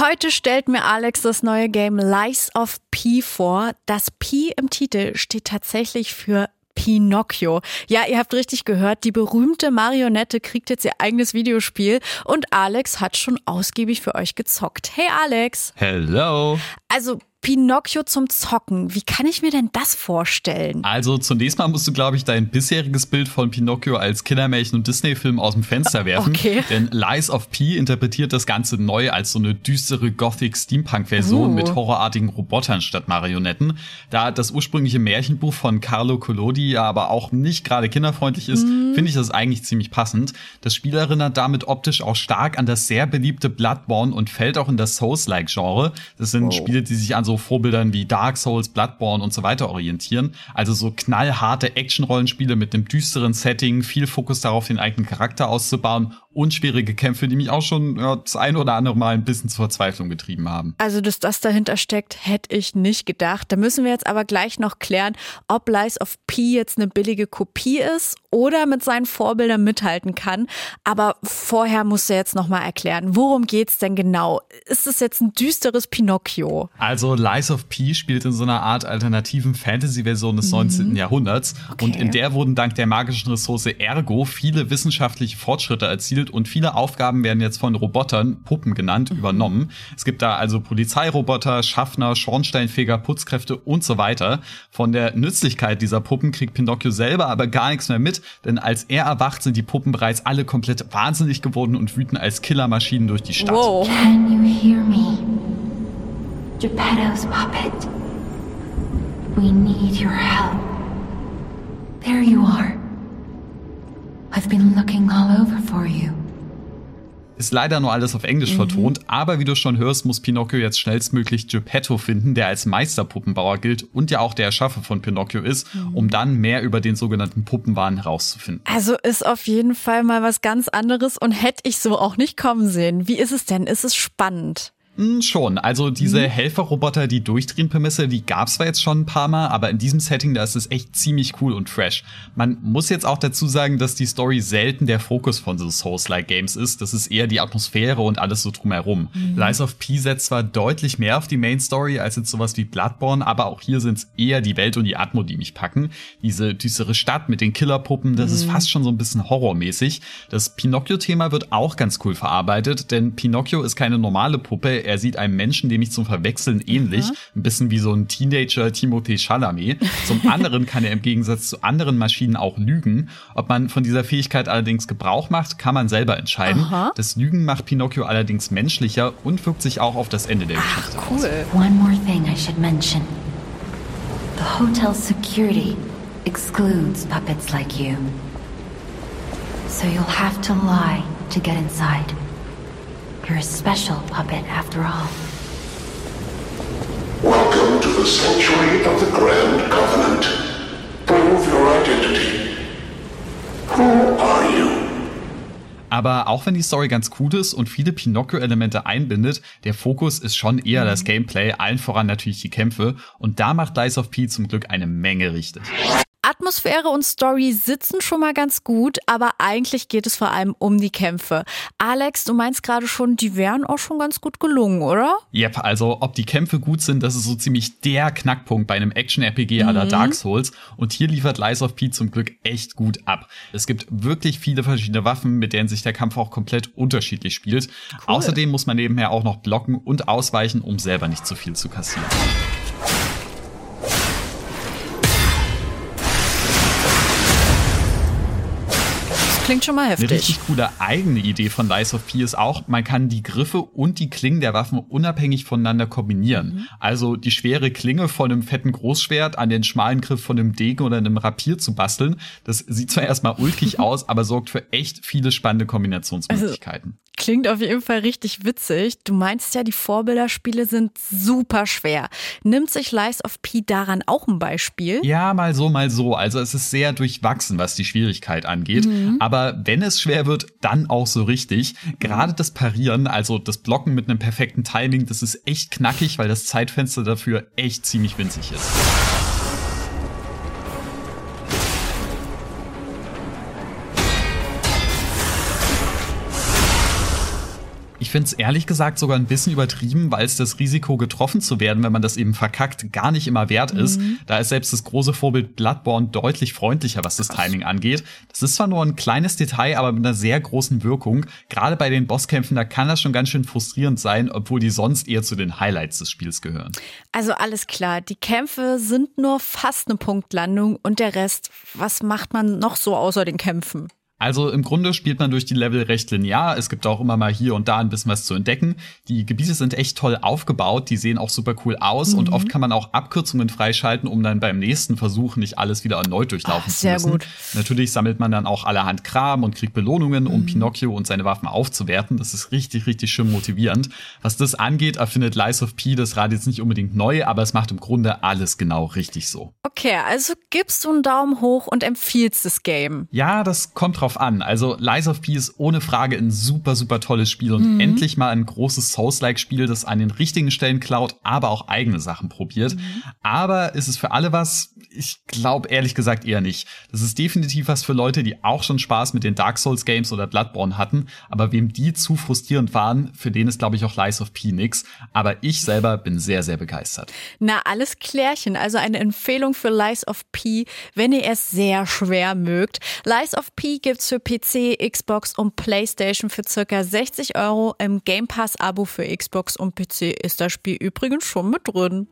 Heute stellt mir Alex das neue Game Lies of P vor. Das P im Titel steht tatsächlich für Pinocchio. Ja, ihr habt richtig gehört, die berühmte Marionette kriegt jetzt ihr eigenes Videospiel und Alex hat schon ausgiebig für euch gezockt. Hey Alex. Hello. Also Pinocchio zum Zocken. Wie kann ich mir denn das vorstellen? Also zunächst mal musst du, glaube ich, dein bisheriges Bild von Pinocchio als Kindermärchen und Disney-Film aus dem Fenster werfen. Okay. Denn Lies of P interpretiert das Ganze neu als so eine düstere Gothic-Steampunk-Version Uh. mit horrorartigen Robotern statt Marionetten. Da das ursprüngliche Märchenbuch von Carlo Collodi ja aber auch nicht gerade kinderfreundlich ist, Mhm. finde ich das eigentlich ziemlich passend. Das Spiel erinnert damit optisch auch stark an das sehr beliebte Bloodborne und fällt auch in das Souls-like-Genre. Das sind Wow. Spiele, die sich an so Vorbildern wie Dark Souls, Bloodborne und so weiter orientieren. Also so knallharte Action-Rollenspiele mit einem düsteren Setting, viel Fokus darauf, den eigenen Charakter auszubauen und schwierige Kämpfe, die mich auch schon ja, das ein oder andere Mal ein bisschen zur Verzweiflung getrieben haben. Also, dass das dahinter steckt, hätte ich nicht gedacht. Da müssen wir jetzt aber gleich noch klären, ob Lies of P jetzt eine billige Kopie ist oder mit seinen Vorbildern mithalten kann. Aber vorher musst du jetzt noch mal erklären, worum geht's denn genau? Ist es jetzt ein düsteres Pinocchio? Also Lies of P spielt in so einer Art alternativen Fantasy-Version des 19. Jahrhunderts und in der wurden dank der magischen Ressource Ergo viele wissenschaftliche Fortschritte erzielt und viele Aufgaben werden jetzt von Robotern, Puppen genannt, übernommen. Es gibt da also Polizeiroboter, Schaffner, Schornsteinfeger, Putzkräfte und so weiter. Von der Nützlichkeit dieser Puppen kriegt Pinocchio selber aber gar nichts mehr mit, denn als er erwacht, sind die Puppen bereits alle komplett wahnsinnig geworden und wüten als Killermaschinen durch die Stadt. Wow. Can you hear me? Geppetto's puppet. We need your help. There you are. I've been looking all over for you. Ist leider nur alles auf Englisch vertont, aber wie du schon hörst, muss Pinocchio jetzt schnellstmöglich Geppetto finden, der als Meisterpuppenbauer gilt und ja auch der Erschaffer von Pinocchio ist, um dann mehr über den sogenannten Puppenwahn herauszufinden. Also ist auf jeden Fall mal was ganz anderes und hätte ich so auch nicht kommen sehen. Wie ist es denn? Ist es spannend? Hm, schon. Also diese Helferroboter, die Durchdrehenprämisse, die gab's zwar jetzt schon ein paar Mal, aber in diesem Setting, da ist es echt ziemlich cool und fresh. Man muss jetzt auch dazu sagen, dass die Story selten der Fokus von so Souls-like Games ist. Das ist eher die Atmosphäre und alles so drumherum. Lies of P setzt zwar deutlich mehr auf die Main Story als jetzt sowas wie Bloodborne, aber auch hier sind's eher die Welt und die Atmo, die mich packen. Diese düstere Stadt mit den Killerpuppen, das ist fast schon so ein bisschen horrormäßig. Das Pinocchio-Thema wird auch ganz cool verarbeitet, denn Pinocchio ist keine normale Puppe. Er sieht einem Menschen, dem ich zum Verwechseln ähnlich, ein bisschen wie so ein Teenager Timothée Chalamet. Zum anderen kann er im Gegensatz zu anderen Maschinen auch lügen. Ob man von dieser Fähigkeit allerdings Gebrauch macht, kann man selber entscheiden. Aha. Das Lügen macht Pinocchio allerdings menschlicher und wirkt sich auch auf das Ende der Geschichte aus. Cool. One more thing I should mention. The hotel's security excludes puppets like you. So you'll have to lie to get inside. You're a special puppet after all. Welcome to the sanctuary of the Grand Covenant. Prove your identity. Who are you? Aber auch wenn die Story ganz cool ist und viele Pinocchio-Elemente einbindet, der Fokus ist schon eher das Gameplay, allen voran natürlich die Kämpfe. Und da macht Lies of P zum Glück eine Menge richtig. Atmosphäre und Story sitzen schon mal ganz gut, aber eigentlich geht es vor allem um die Kämpfe. Alex, du meinst gerade schon, die wären auch schon ganz gut gelungen, oder? Yep, also ob die Kämpfe gut sind, das ist so ziemlich der Knackpunkt bei einem Action-RPG aller Dark Souls. Und hier liefert Lies of P zum Glück echt gut ab. Es gibt wirklich viele verschiedene Waffen, mit denen sich der Kampf auch komplett unterschiedlich spielt. Außerdem muss man nebenher auch noch blocken und ausweichen, um selber nicht zu viel zu kassieren. Klingt schon mal Eine heftig. richtig coole eigene Idee von Lies of P ist auch, man kann die Griffe und die Klingen der Waffen unabhängig voneinander kombinieren. Also die schwere Klinge von einem fetten Großschwert an den schmalen Griff von einem Degen oder einem Rapier zu basteln, das sieht zwar erstmal ulkig aus, aber sorgt für echt viele spannende Kombinationsmöglichkeiten. Klingt auf jeden Fall richtig witzig. Du meinst ja, die Vorbilderspiele sind super schwer. Nimmt sich Lies of P daran auch ein Beispiel? Ja, mal so, mal so. Also es ist sehr durchwachsen, was die Schwierigkeit angeht. Aber wenn es schwer wird, dann auch so richtig. Gerade das Parieren, also das Blocken mit einem perfekten Timing, das ist echt knackig, weil das Zeitfenster dafür echt ziemlich winzig ist. Ich finde es ehrlich gesagt sogar ein bisschen übertrieben, weil es das Risiko, getroffen zu werden, wenn man das eben verkackt, gar nicht immer wert ist. Mhm. Da ist selbst das große Vorbild Bloodborne deutlich freundlicher, was das Timing angeht. Das ist zwar nur ein kleines Detail, aber mit einer sehr großen Wirkung. Gerade bei den Bosskämpfen, da kann das schon ganz schön frustrierend sein, obwohl die sonst eher zu den Highlights des Spiels gehören. Also alles klar, die Kämpfe sind nur fast eine Punktlandung und der Rest, was macht man noch so außer den Kämpfen? Also im Grunde spielt man durch die Level recht linear. Es gibt auch immer mal hier und da ein bisschen was zu entdecken. Die Gebiete sind echt toll aufgebaut, die sehen auch super cool aus mhm. und oft kann man auch Abkürzungen freischalten, um dann beim nächsten Versuch nicht alles wieder erneut durchlaufen Ach, zu müssen. Gut. Natürlich sammelt man dann auch allerhand Kram und kriegt Belohnungen, um mhm. Pinocchio und seine Waffen aufzuwerten. Das ist richtig, richtig schön motivierend. Was das angeht, erfindet Lies of P das Rad jetzt nicht unbedingt neu, aber es macht im Grunde alles genau richtig so. Okay, also gibst du einen Daumen hoch und empfiehlst das Game? Ja, das kommt drauf drauf an. Also Lies of P ist ohne Frage ein super, super tolles Spiel und mhm. endlich mal ein großes Souls-like-Spiel, das an den richtigen Stellen klaut, aber auch eigene Sachen probiert. Mhm. Aber ist es für alle was? Ich glaube ehrlich gesagt eher nicht. Das ist definitiv was für Leute, die auch schon Spaß mit den Dark Souls Games oder Bloodborne hatten, aber wem die zu frustrierend waren, für den ist glaube ich auch Lies of P nix. Aber ich selber bin sehr, sehr begeistert. Na, alles klärchen. Also eine Empfehlung für Lies of P, wenn ihr es sehr schwer mögt. Lies of P gibt's für PC, Xbox und PlayStation für circa 60 Euro. Im Game Pass Abo für Xbox und PC ist das Spiel übrigens schon mit drin.